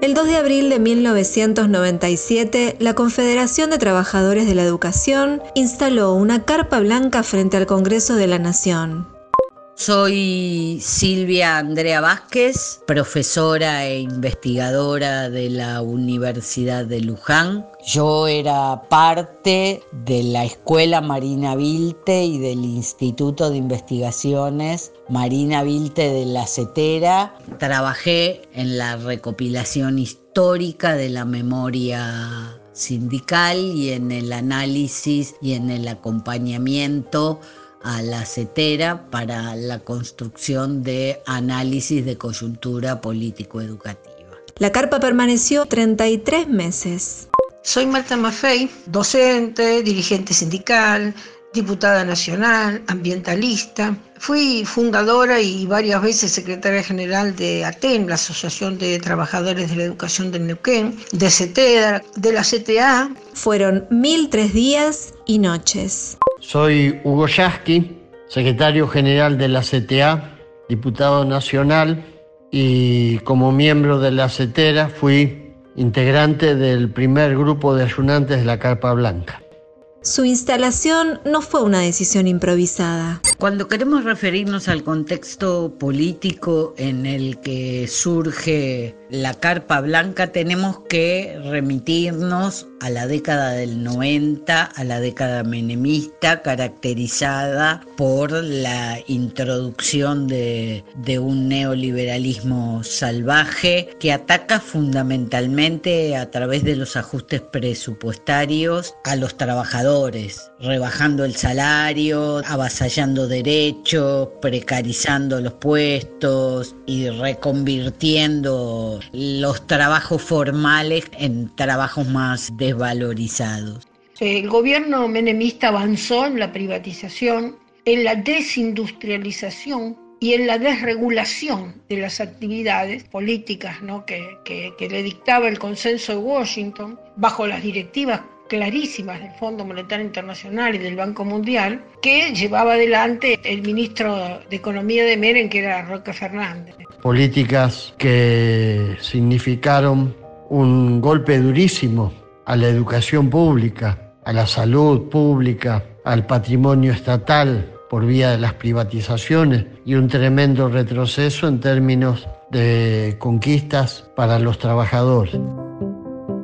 El 2 de abril de 1997, la Confederación de Trabajadores de la Educación instaló una carpa blanca frente al Congreso de la Nación. Soy Silvia Andrea Vázquez, profesora e investigadora de la Universidad de Luján. Yo era parte de la Escuela Marina Vilte y del Instituto de Investigaciones Marina Vilte de la Cetera. Trabajé en la recopilación histórica de la memoria sindical y en el análisis y en el acompañamiento a la CETERA para la construcción de análisis de coyuntura político-educativa. La carpa permaneció 33 meses. Soy Marta Maffei, docente, dirigente sindical, diputada nacional, ambientalista. Fui fundadora y varias veces secretaria general de ATEN, la Asociación de Trabajadores de la Educación del Neuquén, de CETERA, de la CTA. Fueron mil tres días y noches. Soy Hugo Yasky, secretario general de la CTA, diputado nacional y como miembro de la CETERA fui integrante del primer grupo de ayunantes de la Carpa Blanca. Su instalación no fue una decisión improvisada. Cuando queremos referirnos al contexto político en el que surge la carpa blanca, tenemos que remitirnos a la década del 90, a la década menemista, caracterizada por la introducción de, de, un neoliberalismo salvaje que ataca fundamentalmente a través de los ajustes presupuestarios a los trabajadores, rebajando el salario, avasallando derechos, precarizando los puestos y reconvirtiendo los trabajos formales en trabajos más desvalorizados. El gobierno menemista avanzó en la privatización, en la desindustrialización y en la desregulación de las actividades políticas ¿no? que, que, que le dictaba el consenso de Washington bajo las directivas clarísimas del Fondo Monetario Internacional y del Banco Mundial que llevaba adelante el ministro de Economía de Meren, que era Roque Fernández. Políticas que significaron un golpe durísimo a la educación pública, a la salud pública, al patrimonio estatal por vía de las privatizaciones y un tremendo retroceso en términos de conquistas para los trabajadores.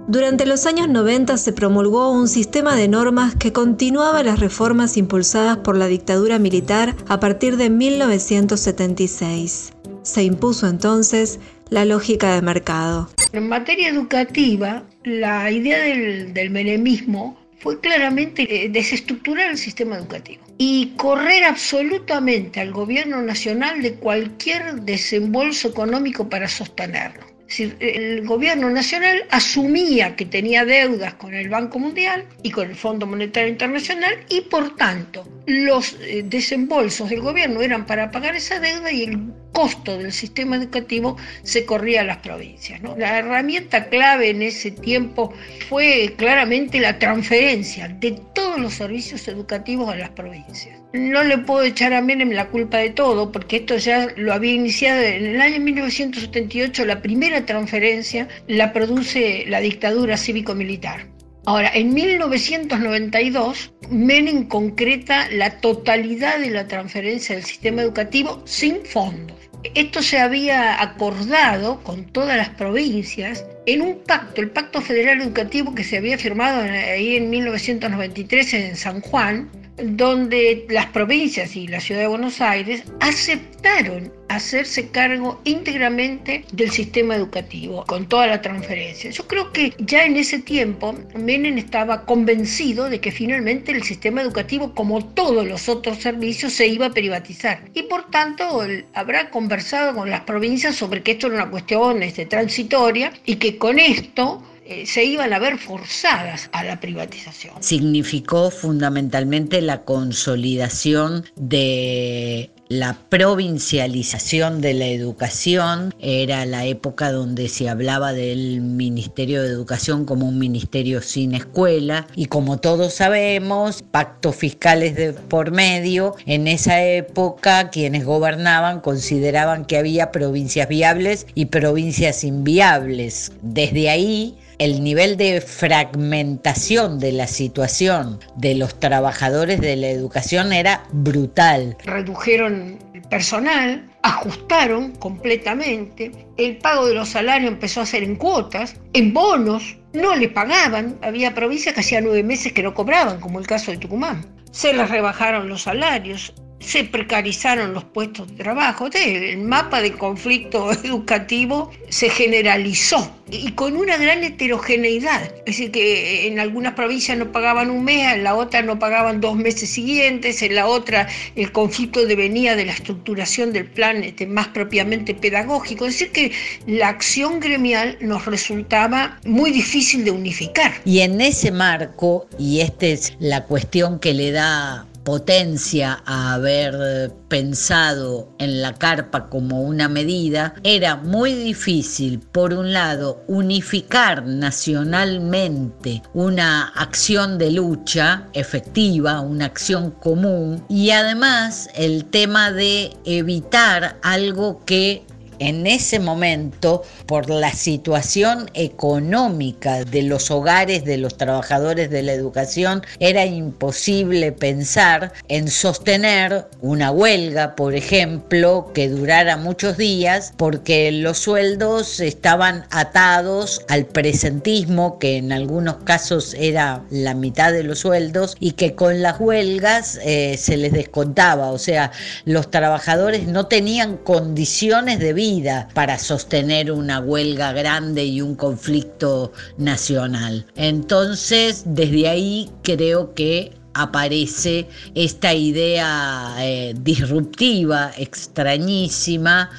Durante los años 90 se promulgó un sistema de normas que continuaba las reformas impulsadas por la dictadura militar a partir de 1976. Se impuso entonces la lógica de mercado. En materia educativa, la idea del, del menemismo fue claramente desestructurar el sistema educativo y correr absolutamente al gobierno nacional de cualquier desembolso económico para sostenerlo el gobierno nacional asumía que tenía deudas con el Banco Mundial y con el Fondo Monetario Internacional y por tanto los eh, desembolsos del gobierno eran para pagar esa deuda y el costo del sistema educativo se corría a las provincias. La herramienta clave en ese tiempo fue claramente la transferencia de todos los servicios educativos a las provincias. No le puedo echar a Menem la culpa de todo, porque esto ya lo había iniciado en el año 1978, la primera transferencia la produce la dictadura cívico-militar. Ahora, en 1992, Menem concreta la totalidad de la transferencia del sistema educativo sin fondos. Esto se había acordado con todas las provincias en un pacto, el Pacto Federal Educativo que se había firmado ahí en 1993 en San Juan, donde las provincias y la ciudad de Buenos Aires aceptaron hacerse cargo íntegramente del sistema educativo, con toda la transferencia. Yo creo que ya en ese tiempo Menem estaba convencido de que finalmente el sistema educativo, como todos los otros servicios, se iba a privatizar. Y por tanto, habrá conversado con las provincias sobre que esto era una cuestión este, transitoria y que con esto eh, se iban a ver forzadas a la privatización. Significó fundamentalmente la consolidación de la provincialización de la educación, era la época donde se hablaba del Ministerio de Educación como un ministerio sin escuela y como todos sabemos, pactos fiscales de por medio, en esa época quienes gobernaban consideraban que había provincias viables y provincias inviables. Desde ahí el nivel de fragmentación de la situación de los trabajadores de la educación era brutal. Redujeron el personal, ajustaron completamente, el pago de los salarios empezó a ser en cuotas, en bonos, no le pagaban, había provincias que hacía nueve meses que no cobraban, como el caso de Tucumán. Se les rebajaron los salarios, se precarizaron los puestos de trabajo. El mapa de conflicto educativo se generalizó y con una gran heterogeneidad. Es decir, que en algunas provincias no pagaban un mes, en la otra no pagaban dos meses siguientes, en la otra el conflicto devenía de la estructuración del plan este, más propiamente pedagógico. Es decir, que la acción gremial nos resultaba muy difícil de unificar. Y en ese marco, y esta es la cuestión que le da potencia a haber pensado en la carpa como una medida, era muy difícil, por un lado, unificar nacionalmente una acción de lucha efectiva, una acción común, y además el tema de evitar algo que en ese momento, por la situación económica de los hogares de los trabajadores de la educación, era imposible pensar en sostener una huelga, por ejemplo, que durara muchos días, porque los sueldos estaban atados al presentismo, que en algunos casos era la mitad de los sueldos, y que con las huelgas eh, se les descontaba, o sea, los trabajadores no tenían condiciones de vida para sostener una huelga grande y un conflicto nacional. Entonces, desde ahí creo que aparece esta idea eh, disruptiva, extrañísima,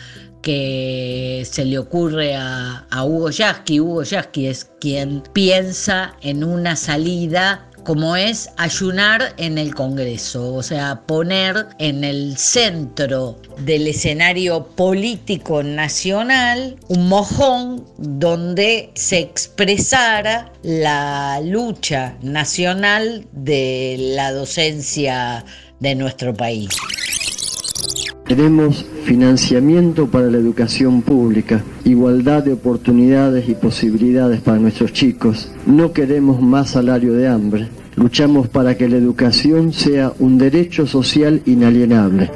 que se le ocurre a, a Hugo Yasky. Hugo Yasky es quien piensa en una salida como es ayunar en el Congreso, o sea, poner en el centro del escenario político nacional un mojón donde se expresara la lucha nacional de la docencia de nuestro país. Queremos financiamiento para la educación pública, igualdad de oportunidades y posibilidades para nuestros chicos. No queremos más salario de hambre. Luchamos para que la educación sea un derecho social inalienable.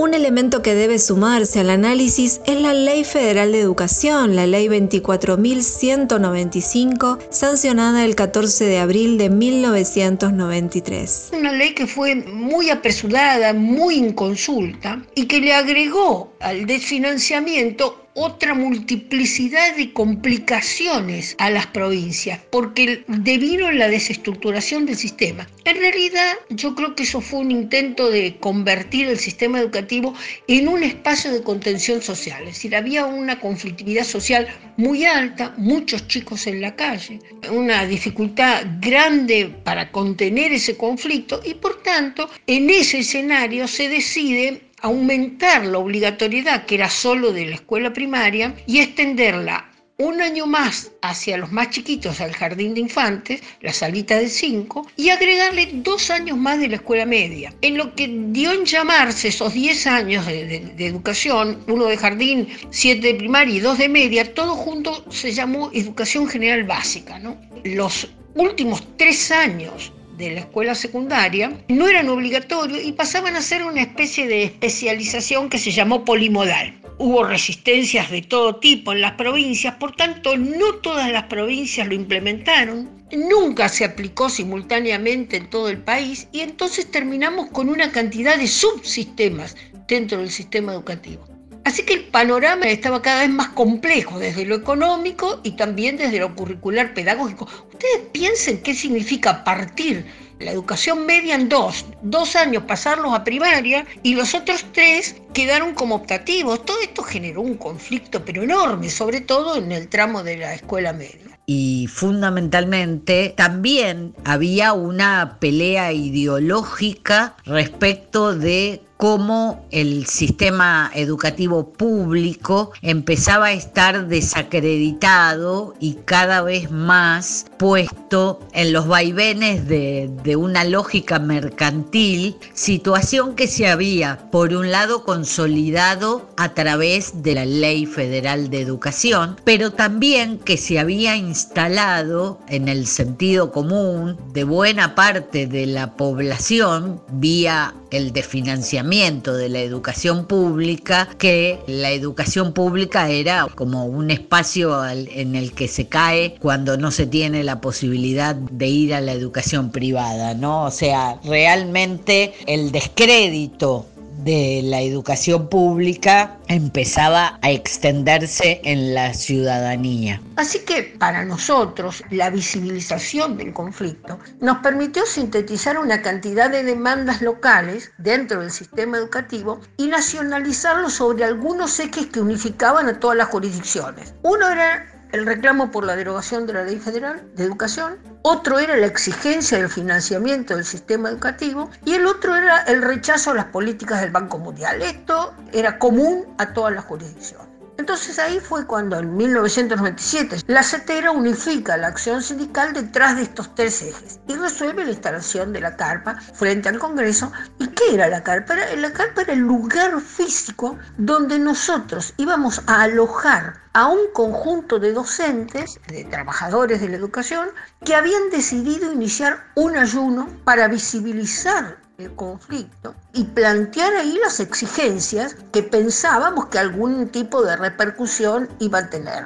Un elemento que debe sumarse al análisis es la Ley Federal de Educación, la Ley 24.195, sancionada el 14 de abril de 1993. Una ley que fue muy apresurada, muy inconsulta y que le agregó al desfinanciamiento otra multiplicidad de complicaciones a las provincias, porque devino la desestructuración del sistema. En realidad, yo creo que eso fue un intento de convertir el sistema educativo en un espacio de contención social, es decir, había una conflictividad social muy alta, muchos chicos en la calle, una dificultad grande para contener ese conflicto y por tanto, en ese escenario se decide aumentar la obligatoriedad, que era solo de la escuela primaria, y extenderla un año más hacia los más chiquitos al jardín de infantes, la salita de cinco, y agregarle dos años más de la escuela media. En lo que dio en llamarse esos 10 años de, educación, uno de jardín, siete de primaria y dos de media, todo junto se llamó educación general básica. ¿no? Los últimos tres años de la escuela secundaria no eran obligatorios y pasaban a ser una especie de especialización que se llamó polimodal. Hubo resistencias de todo tipo en las provincias, por tanto no todas las provincias lo implementaron, nunca se aplicó simultáneamente en todo el país y entonces terminamos con una cantidad de subsistemas dentro del sistema educativo. Así que el panorama estaba cada vez más complejo desde lo económico y también desde lo curricular pedagógico. Ustedes piensen qué significa partir la educación media en dos, dos años pasarlos a primaria y los otros tres quedaron como optativos. Todo esto generó un conflicto, pero enorme, sobre todo en el tramo de la escuela media y fundamentalmente también había una pelea ideológica respecto de cómo el sistema educativo público empezaba a estar desacreditado y cada vez más puesto en los vaivenes de, una lógica mercantil, situación que se había, por un lado, consolidado a través de la Ley Federal de Educación, pero también que se había instalado en el sentido común de buena parte de la población vía el desfinanciamiento de la educación pública, que la educación pública era como un espacio en el que se cae cuando no se tiene la posibilidad de ir a la educación privada, ¿no? O sea, realmente el descrédito de la educación pública empezaba a extenderse en la ciudadanía. Así que para nosotros la visibilización del conflicto nos permitió sintetizar una cantidad de demandas locales dentro del sistema educativo y nacionalizarlo sobre algunos ejes que unificaban a todas las jurisdicciones. Uno era el reclamo por la derogación de la Ley Federal de Educación, otro era la exigencia del financiamiento del sistema educativo y el otro era el rechazo a las políticas del Banco Mundial. Esto era común a todas las jurisdicciones. Entonces ahí fue cuando en 1997 la CETERA unifica la acción sindical detrás de estos tres ejes y resuelve la instalación de la carpa frente al Congreso. ¿Y qué era la carpa? La carpa era el lugar físico donde nosotros íbamos a alojar a un conjunto de docentes, de trabajadores de la educación, que habían decidido iniciar un ayuno para visibilizar el conflicto y plantear ahí las exigencias que pensábamos que algún tipo de repercusión iba a tener.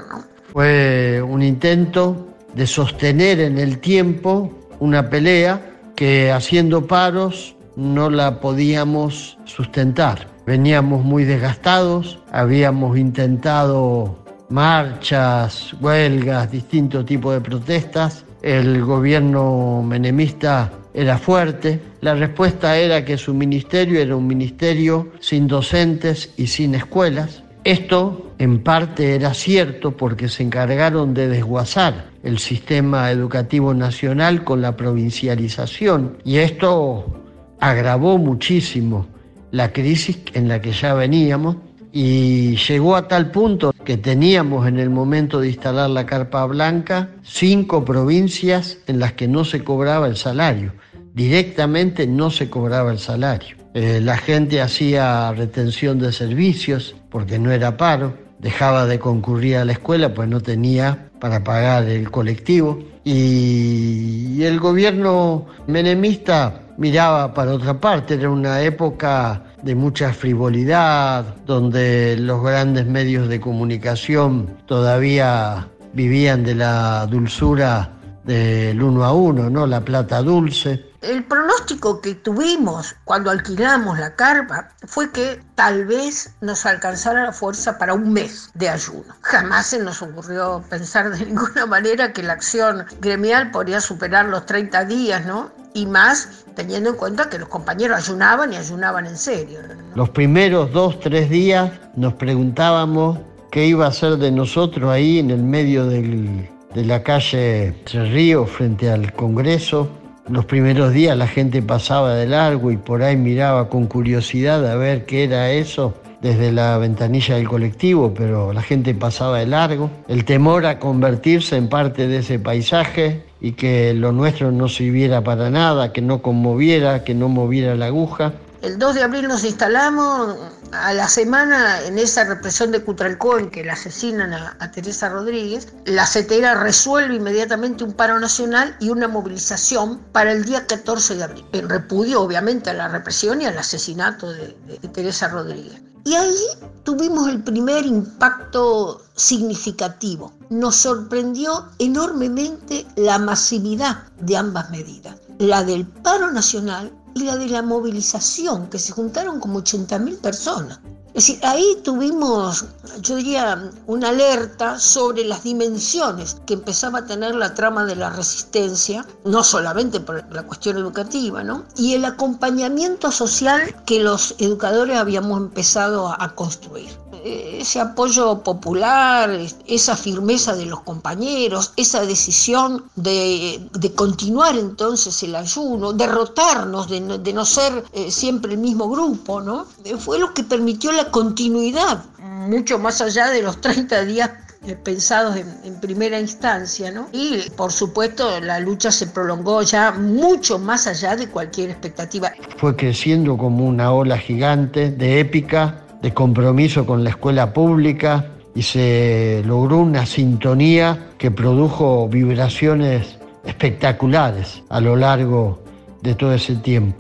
Fue un intento de sostener en el tiempo una pelea que haciendo paros no la podíamos sustentar. Veníamos muy desgastados, habíamos intentado marchas, huelgas, distintos tipos de protestas. El gobierno menemista era fuerte. La respuesta era que su ministerio era un ministerio sin docentes y sin escuelas. Esto en parte era cierto porque se encargaron de desguazar el sistema educativo nacional con la provincialización y esto agravó muchísimo la crisis en la que ya veníamos y llegó a tal punto que teníamos en el momento de instalar la carpa blanca cinco provincias en las que no se cobraba el salario directamente no se cobraba el salario. Eh, la gente hacía retención de servicios porque no era paro, dejaba de concurrir a la escuela pues no tenía para pagar el colectivo y, y el gobierno menemista miraba para otra parte, era una época de mucha frivolidad, donde los grandes medios de comunicación todavía vivían de la dulzura del uno a uno, ¿no? La plata dulce. El pronóstico que tuvimos cuando alquilamos la carpa fue que tal vez nos alcanzara la fuerza para un mes de ayuno. Jamás se nos ocurrió pensar de ninguna manera que la acción gremial podría superar los 30 días, ¿no? Y más teniendo en cuenta que los compañeros ayunaban y ayunaban en serio. Los primeros dos, tres días nos preguntábamos qué iba a ser de nosotros ahí en el medio de la calle Tres Ríos frente al Congreso los primeros días la gente pasaba de largo y por ahí miraba con curiosidad a ver qué era eso desde la ventanilla del colectivo, pero la gente pasaba de largo. El temor a convertirse en parte de ese paisaje y que lo nuestro no sirviera para nada, que no conmoviera, que no moviera la aguja. El 2 de abril nos instalamos, a la semana en esa represión de Cutralcó en que la asesinan a, Teresa Rodríguez, la CETERA resuelve inmediatamente un paro nacional y una movilización para el día 14 de abril, en repudio obviamente a la represión y al asesinato de, de Teresa Rodríguez. Y ahí tuvimos el primer impacto significativo. Nos sorprendió enormemente la masividad de ambas medidas, la del paro nacional la de la movilización, que se juntaron como 80.000 personas. Es decir, ahí tuvimos yo diría, una alerta sobre las dimensiones que empezaba a tener la trama de la resistencia, no solamente por la cuestión educativa, ¿no? Y el acompañamiento social que los educadores habíamos empezado a construir ese apoyo popular, esa firmeza de los compañeros, esa decisión de, continuar entonces el ayuno, derrotarnos, de no, de no ser eh, siempre el mismo grupo, ¿no? Fue lo que permitió la continuidad, mucho más allá de los 30 días eh, pensados en, en, primera instancia, ¿no? Y por supuesto la lucha se prolongó ya mucho más allá de cualquier expectativa. Fue creciendo como una ola gigante de épica de compromiso con la escuela pública y se logró una sintonía que produjo vibraciones espectaculares a lo largo de todo ese tiempo.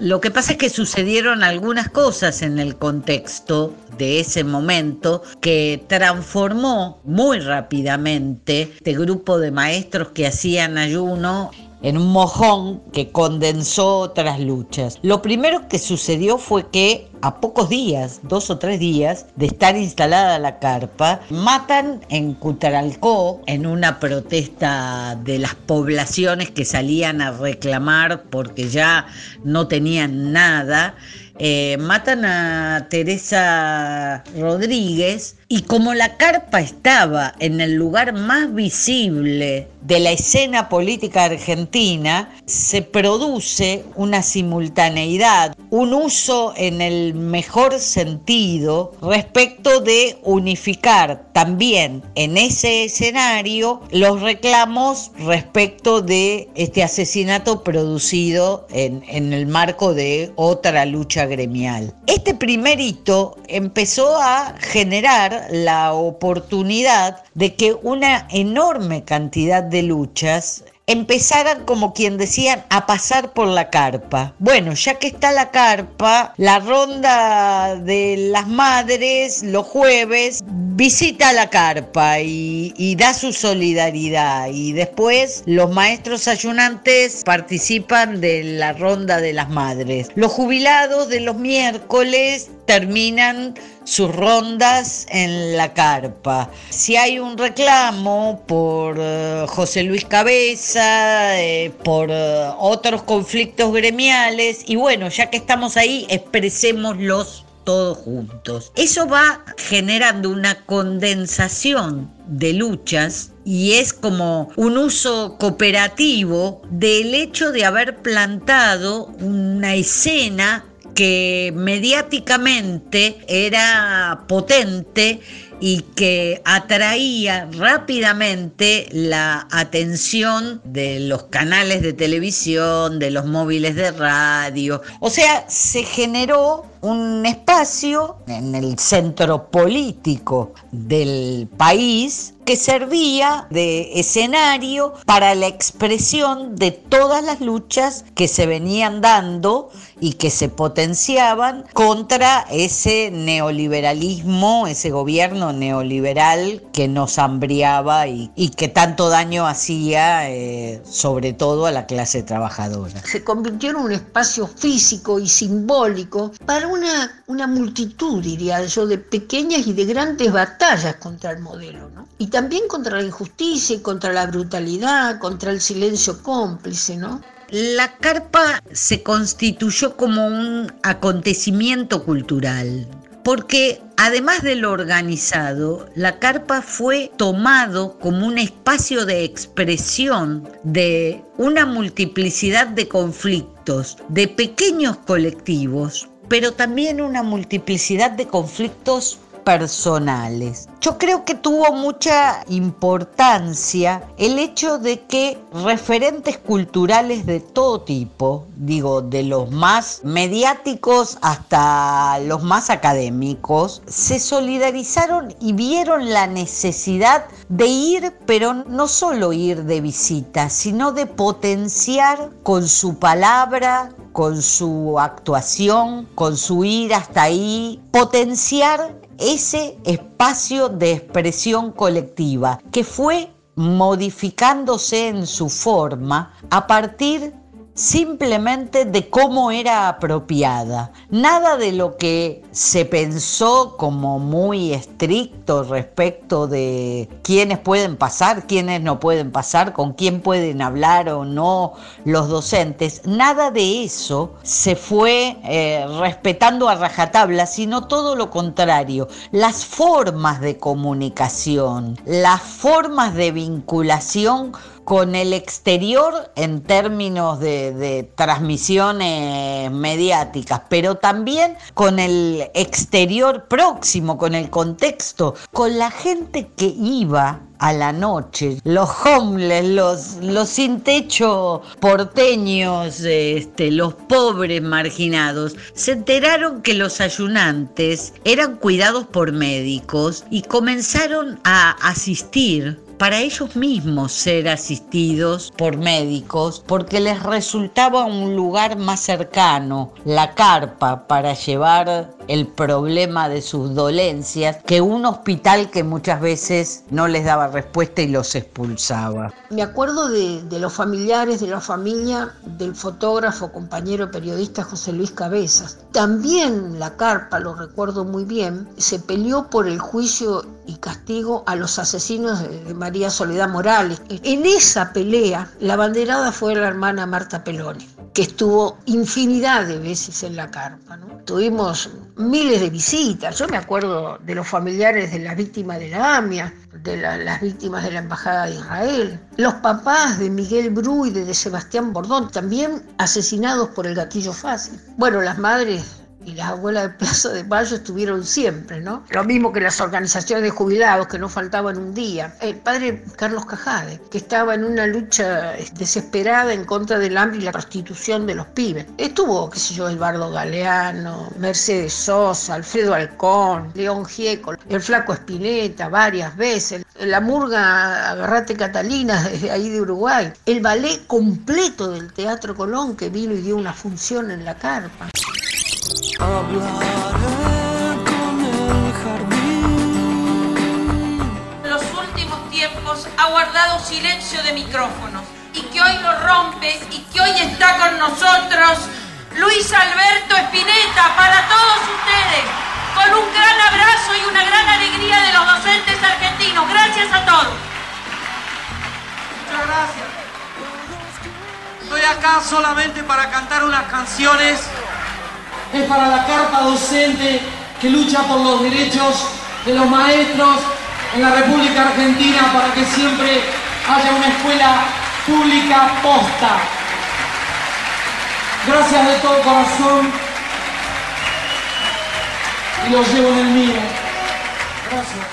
Lo que pasa es que sucedieron algunas cosas en el contexto de ese momento que transformó muy rápidamente este grupo de maestros que hacían ayuno en un mojón que condensó otras luchas. Lo primero que sucedió fue que a pocos días, dos o tres días de estar instalada la carpa, matan en Cutaralcó, en una protesta de las poblaciones que salían a reclamar porque ya no tenían nada, eh, matan a Teresa Rodríguez y como la carpa estaba en el lugar más visible de la escena política argentina, se produce una simultaneidad, un uso en el mejor sentido respecto de unificar también en ese escenario los reclamos respecto de este asesinato producido en, en el marco de otra lucha gremial. Este primer hito empezó a generar la oportunidad de que una enorme cantidad de luchas empezaran, como quien decían, a pasar por la carpa. Bueno, ya que está la carpa, la ronda de las madres los jueves visita la carpa y, y da su solidaridad y después los maestros ayunantes participan de la ronda de las madres. Los jubilados de los miércoles terminan sus rondas en la carpa. Si hay un reclamo por eh, José Luis Cabeza, eh, por eh, otros conflictos gremiales, y bueno, ya que estamos ahí, expresémoslos todos juntos. Eso va generando una condensación de luchas y es como un uso cooperativo del hecho de haber plantado una escena que mediáticamente era potente y que atraía rápidamente la atención de los canales de televisión, de los móviles de radio. O sea, se generó un espacio en el centro político del país que servía de escenario para la expresión de todas las luchas que se venían dando y que se potenciaban contra ese neoliberalismo, ese gobierno neoliberal que nos hambriaba y, que tanto daño hacía eh, sobre todo a la clase trabajadora. Se convirtió en un espacio físico y simbólico para una, multitud, diría yo, de pequeñas y de grandes batallas contra el modelo, ¿no? También contra la injusticia y contra la brutalidad, contra el silencio cómplice, ¿no? La carpa se constituyó como un acontecimiento cultural, porque además de lo organizado, la carpa fue tomado como un espacio de expresión de una multiplicidad de conflictos, de pequeños colectivos, pero también una multiplicidad de conflictos personales. Yo creo que tuvo mucha importancia el hecho de que referentes culturales de todo tipo, digo, de los más mediáticos hasta los más académicos, se solidarizaron y vieron la necesidad de ir, pero no solo ir de visita, sino de potenciar con su palabra, con su actuación, con su ir hasta ahí, potenciar ese espacio de expresión colectiva que fue modificándose en su forma a partir simplemente de cómo era apropiada. Nada de lo que se pensó como muy estricto respecto de quiénes pueden pasar, quiénes no pueden pasar, con quién pueden hablar o no los docentes. Nada de eso se fue eh, respetando a rajatabla, sino todo lo contrario. Las formas de comunicación, las formas de vinculación con el exterior en términos de, transmisiones mediáticas, pero también con el exterior próximo, con el contexto, con la gente que iba a la noche, los homeless, los, los sin techo porteños, este, los pobres marginados, se enteraron que los ayunantes eran cuidados por médicos y comenzaron a asistir para ellos mismos ser asistidos por médicos porque les resultaba un lugar más cercano, la carpa, para llevar el problema de sus dolencias que un hospital que muchas veces no les daba respuesta y los expulsaba. Me acuerdo de, los familiares de la familia del fotógrafo, compañero periodista José Luis Cabezas. También la carpa, lo recuerdo muy bien, se peleó por el juicio y castigo a los asesinos de María Soledad Morales. En esa pelea, la banderada fue la hermana Marta Peloni, que estuvo infinidad de veces en la carpa. Tuvimos miles de visitas. Yo me acuerdo de los familiares de las víctimas de la AMIA, de las víctimas de la Embajada de Israel, los papás de Miguel Bru y de Sebastián Bordón, también asesinados por el gatillo fácil. Bueno, las madres y las abuelas de Plaza de Mayo estuvieron siempre, ¿no? Lo mismo que las organizaciones de jubilados, que no faltaban un día. El padre Carlos Cajade, que estaba en una lucha desesperada en contra del hambre y la prostitución de los pibes. Estuvo, qué sé yo, Eduardo Galeano, Mercedes Sosa, Alfredo Alcón, León Gieco, el flaco Espineta varias veces, la murga Agarrate Catalina desde ahí de Uruguay, el ballet completo del Teatro Colón que vino y dio una función en la carpa. Hablaré con el jardín. Los últimos tiempos ha guardado silencio de micrófonos y que hoy lo rompe y que hoy está con nosotros Luis Alberto Espineta para todos ustedes. Con un gran abrazo y una gran alegría de los docentes argentinos. Gracias a todos. Muchas gracias. Estoy acá solamente para cantar unas canciones es para la carpa docente que lucha por los derechos de los maestros en la República Argentina para que siempre haya una escuela pública posta. Gracias de todo corazón y los llevo en el mío. Gracias.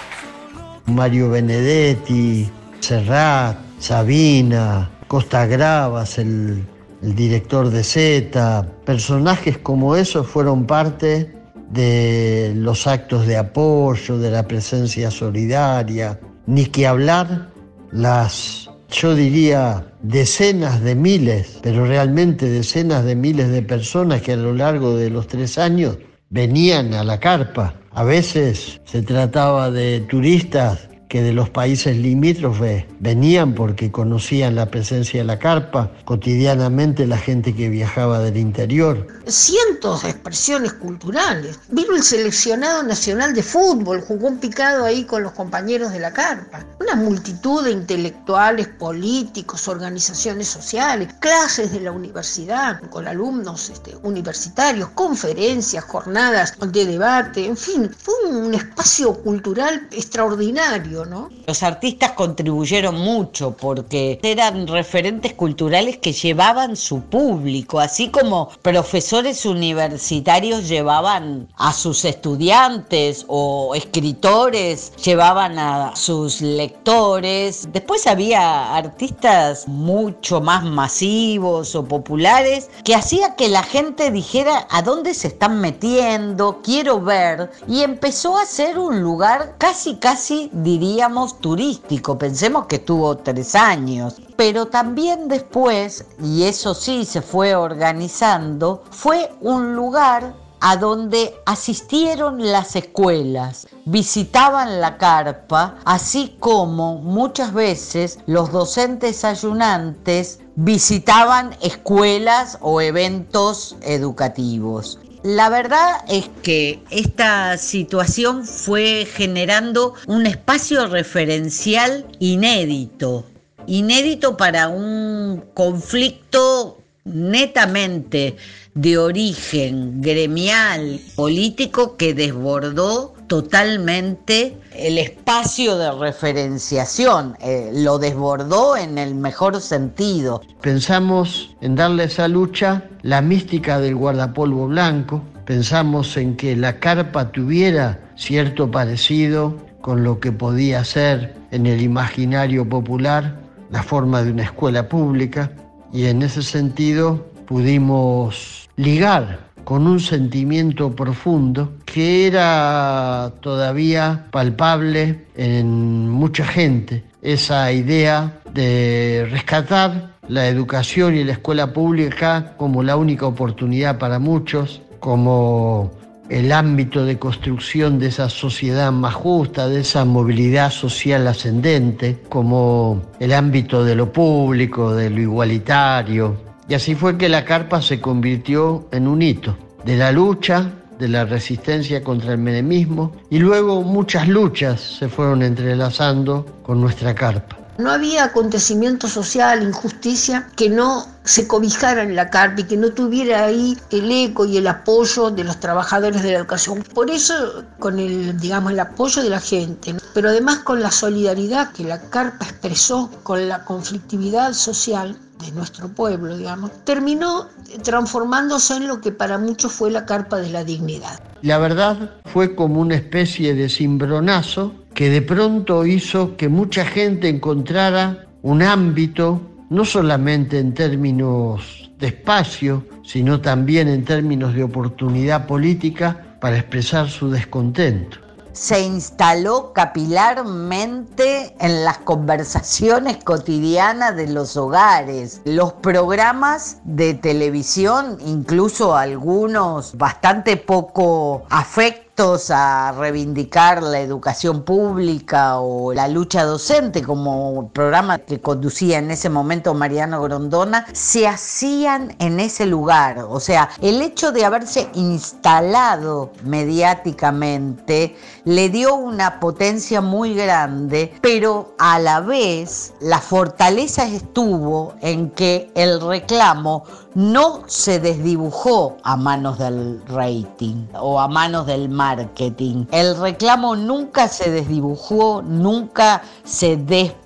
Mario Benedetti, Serrat, Sabina, Costa Gravas, el el director de Z, personajes como esos fueron parte de los actos de apoyo, de la presencia solidaria, ni que hablar las, yo diría, decenas de miles, pero realmente decenas de miles de personas que a lo largo de los tres años venían a la carpa. A veces se trataba de turistas que de los países limítrofes venían porque conocían la presencia de la carpa, cotidianamente la gente que viajaba del interior. Cientos de expresiones culturales. Vino el seleccionado nacional de fútbol, jugó un picado ahí con los compañeros de la carpa. Una multitud de intelectuales, políticos, organizaciones sociales, clases de la universidad con alumnos este, universitarios, conferencias, jornadas de debate, en fin, fue un espacio cultural extraordinario los artistas contribuyeron mucho porque eran referentes culturales que llevaban su público, así como profesores universitarios llevaban a sus estudiantes o escritores llevaban a sus lectores. Después había artistas mucho más masivos o populares que hacía que la gente dijera a dónde se están metiendo, quiero ver, y empezó a ser un lugar casi, casi, diría, turístico, pensemos que tuvo tres años, pero también después, y eso sí se fue organizando, fue un lugar a donde asistieron las escuelas, visitaban la carpa, así como muchas veces los docentes ayunantes visitaban escuelas o eventos educativos. La verdad es que esta situación fue generando un espacio referencial inédito, inédito para un conflicto netamente de origen gremial, político, que desbordó totalmente el espacio de referenciación, eh, lo desbordó en el mejor sentido. Pensamos en darle a esa lucha la mística del guardapolvo blanco, pensamos en que la carpa tuviera cierto parecido con lo que podía ser en el imaginario popular la forma de una escuela pública y en ese sentido pudimos ligar con un sentimiento profundo que era todavía palpable en mucha gente, esa idea de rescatar la educación y la escuela pública como la única oportunidad para muchos, como el ámbito de construcción de esa sociedad más justa, de esa movilidad social ascendente, como el ámbito de lo público, de lo igualitario. Y así fue que la carpa se convirtió en un hito de la lucha, de la resistencia contra el menemismo, y luego muchas luchas se fueron entrelazando con nuestra carpa. No había acontecimiento social, injusticia, que no se cobijara en la carpa y que no tuviera ahí el eco y el apoyo de los trabajadores de la educación. Por eso, con el, digamos, el apoyo de la gente, pero además con la solidaridad que la carpa expresó con la conflictividad social de nuestro pueblo, digamos, terminó transformándose en lo que para muchos fue la carpa de la dignidad. La verdad fue como una especie de cimbronazo que de pronto hizo que mucha gente encontrara un ámbito, no solamente en términos de espacio, sino también en términos de oportunidad política para expresar su descontento se instaló capilarmente en las conversaciones cotidianas de los hogares. Los programas de televisión, incluso algunos bastante poco afectos, a reivindicar la educación pública o la lucha docente, como programa que conducía en ese momento Mariano Grondona, se hacían en ese lugar. O sea, el hecho de haberse instalado mediáticamente le dio una potencia muy grande, pero a la vez la fortaleza estuvo en que el reclamo no se desdibujó a manos del rating o a manos del marketing. El reclamo nunca se desdibujó, nunca se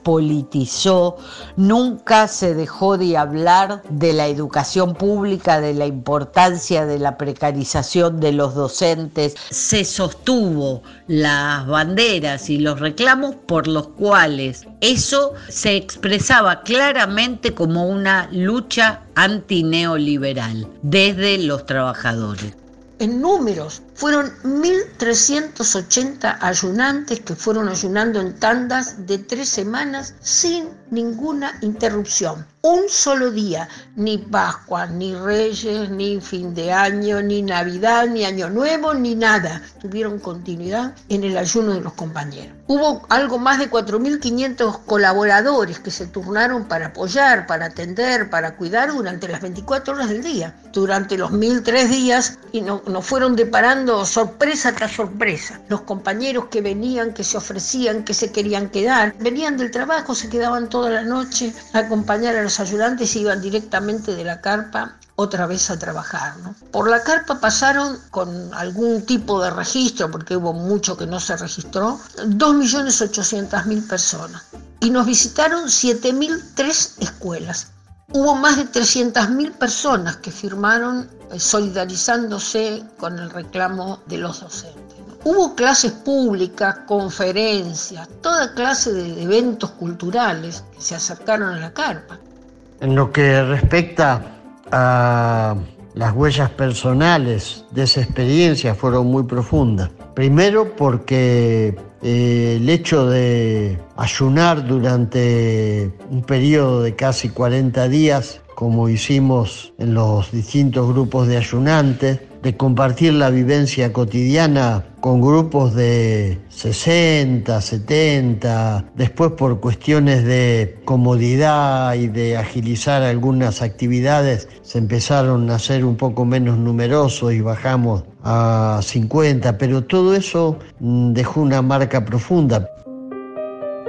despolitizó, nunca se dejó de hablar de la educación pública, de la importancia de la precarización de los docentes. Se sostuvo las banderas y los reclamos por los cuales eso se expresaba claramente como una lucha antineoliberal desde los trabajadores. En números, fueron 1.380 ayunantes que fueron ayunando en tandas de tres semanas sin ninguna interrupción. Un solo día, ni Pascua, ni Reyes, ni fin de año, ni Navidad, ni Año Nuevo, ni nada. Tuvieron continuidad en el ayuno de los compañeros. Hubo algo más de 4.500 colaboradores que se turnaron para apoyar, para atender, para cuidar durante las 24 horas del día. Durante los 1.003 días y nos no fueron deparando sorpresa tras sorpresa. Los compañeros que venían, que se ofrecían, que se querían quedar, venían del trabajo, se quedaban toda la noche a acompañar a los ayudantes y iban directamente de la carpa otra vez a trabajar. Por la carpa pasaron con algún tipo de registro, porque hubo mucho que no se registró, 2.800.000 personas. Y nos visitaron 7.003 escuelas. Hubo más de 300.000 personas que firmaron eh, solidarizándose con el reclamo de los docentes. Hubo clases públicas, conferencias, toda clase de eventos culturales que se acercaron a la carpa. En lo que respecta a las huellas personales de esa experiencia fueron muy profundas. Primero porque eh, el hecho de ayunar durante un periodo de casi 40 días como hicimos en los distintos grupos de ayunantes, de compartir la vivencia cotidiana con grupos de 60, 70, después por cuestiones de comodidad y de agilizar algunas actividades se empezaron a ser un poco menos numerosos y bajamos a 50, pero todo eso mm, dejó una marca profunda.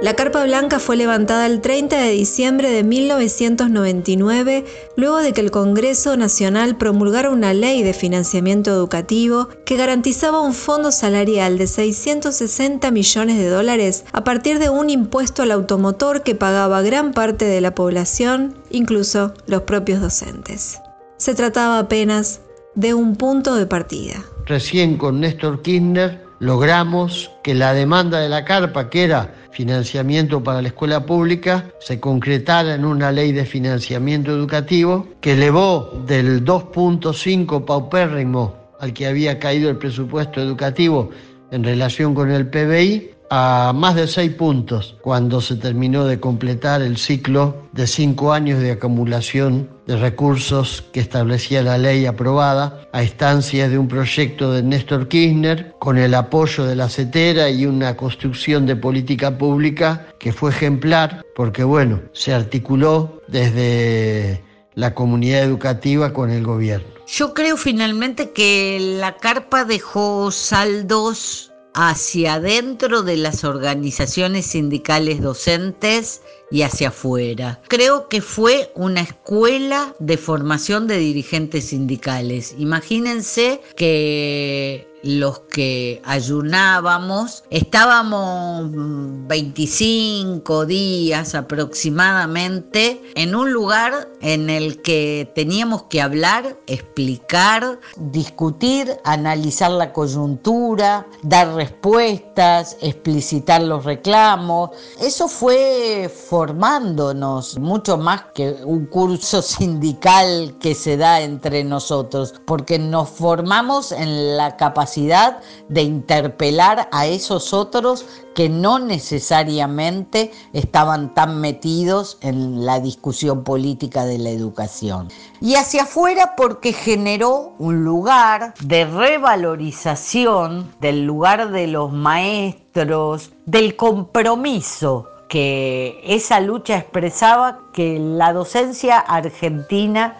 La Carpa Blanca fue levantada el 30 de diciembre de 1999, luego de que el Congreso Nacional promulgara una ley de financiamiento educativo que garantizaba un fondo salarial de 660 millones de dólares a partir de un impuesto al automotor que pagaba gran parte de la población, incluso los propios docentes. Se trataba apenas de un punto de partida. Recién con Néstor Kirchner logramos que la demanda de la carpa, que era financiamiento para la escuela pública, se concretara en una ley de financiamiento educativo que elevó del 2.5 paupérrimo al que había caído el presupuesto educativo en relación con el PBI a más de seis puntos cuando se terminó de completar el ciclo de cinco años de acumulación de recursos que establecía la ley aprobada a instancias de un proyecto de Néstor Kirchner con el apoyo de la CETERA y una construcción de política pública que fue ejemplar porque bueno, se articuló desde la comunidad educativa con el gobierno. Yo creo finalmente que la carpa dejó saldos hacia adentro de las organizaciones sindicales docentes y hacia afuera. Creo que fue una escuela de formación de dirigentes sindicales. Imagínense que los que ayunábamos, estábamos 25 días aproximadamente en un lugar en el que teníamos que hablar, explicar, discutir, analizar la coyuntura, dar respuestas, explicitar los reclamos. Eso fue formándonos mucho más que un curso sindical que se da entre nosotros, porque nos formamos en la capacidad de interpelar a esos otros que no necesariamente estaban tan metidos en la discusión política de la educación. Y hacia afuera porque generó un lugar de revalorización del lugar de los maestros, del compromiso que esa lucha expresaba que la docencia argentina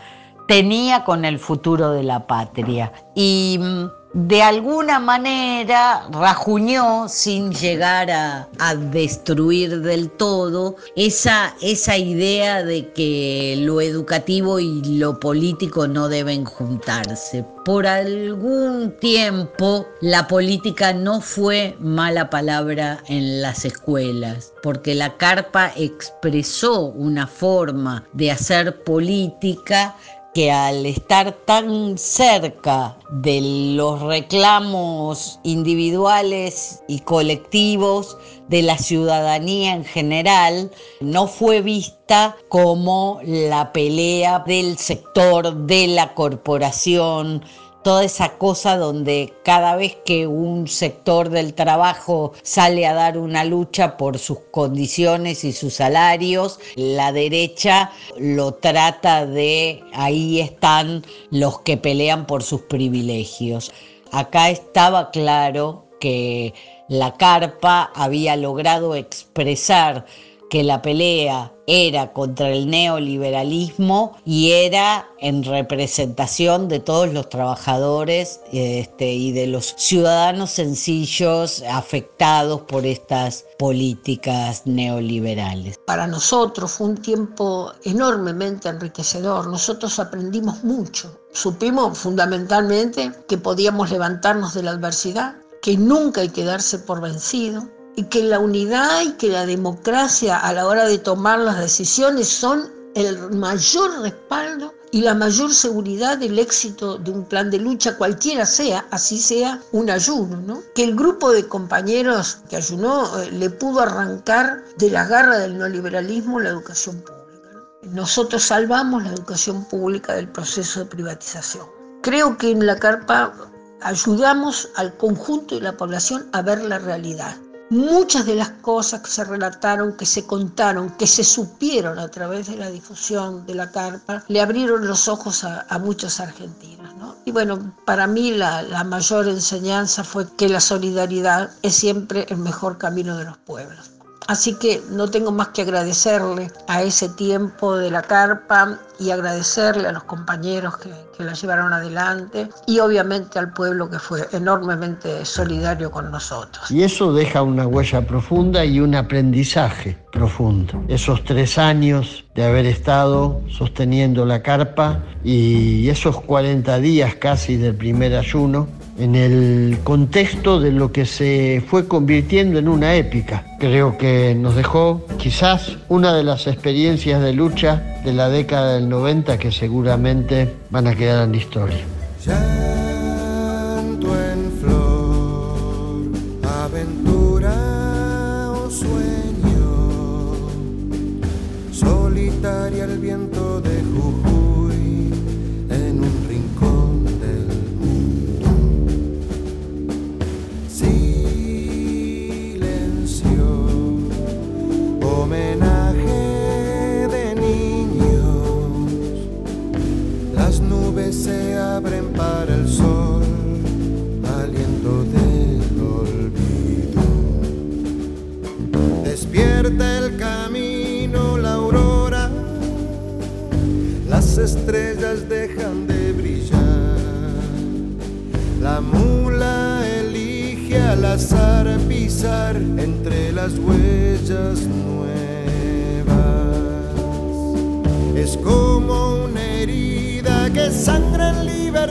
tenía con el futuro de la patria. Y mm, de alguna manera rajuñó sin llegar a, destruir del todo esa, esa idea de que lo educativo y lo político no deben juntarse. Por algún tiempo la política no fue mala palabra en las escuelas, porque la carpa expresó una forma de hacer política que al estar tan cerca de los reclamos individuales y colectivos de la ciudadanía en general, no fue vista como la pelea del sector, de la corporación, toda esa cosa donde cada vez que un sector del trabajo sale a dar una lucha por sus condiciones y sus salarios, la derecha lo trata de ahí están los que pelean por sus privilegios. Acá estaba claro que la carpa había logrado expresar que la pelea era contra el neoliberalismo y era en representación de todos los trabajadores este, y de los ciudadanos sencillos afectados por estas políticas neoliberales. Para nosotros fue un tiempo enormemente enriquecedor, nosotros aprendimos mucho, supimos fundamentalmente que podíamos levantarnos de la adversidad, que nunca hay que darse por vencido, y que la unidad y que la democracia a la hora de tomar las decisiones son el mayor respaldo y la mayor seguridad del éxito de un plan de lucha, cualquiera sea, así sea un ayuno, ¿no? Que el grupo de compañeros que ayunó eh, le pudo arrancar de la garra del neoliberalismo la educación pública. Nosotros salvamos la educación pública del proceso de privatización. Creo que en la carpa ayudamos al conjunto de la población a ver la realidad muchas de las cosas que se relataron, que se contaron, que se supieron a través de la difusión de la carpa, le abrieron los ojos a, muchos argentinos. Y bueno, para mí la, la mayor enseñanza fue que la solidaridad es siempre el mejor camino de los pueblos. Así que no tengo más que agradecerle a ese tiempo de la carpa y agradecerle a los compañeros que, la llevaron adelante y obviamente al pueblo que fue enormemente solidario con nosotros. Y eso deja una huella profunda y un aprendizaje profundo. Esos tres años de haber estado sosteniendo la carpa y esos 40 días casi del primer ayuno en el contexto de lo que se fue convirtiendo en una épica. Creo que nos dejó quizás una de las experiencias de lucha de la década del 90 que seguramente van a quedar en la historia. el viento de Jujuy se abren para el sol, aliento del olvido. Despierta el camino, la aurora, las estrellas dejan de brillar. La mula elige al azar pisar entre las huellas nuevas. Es como que sangra en libertad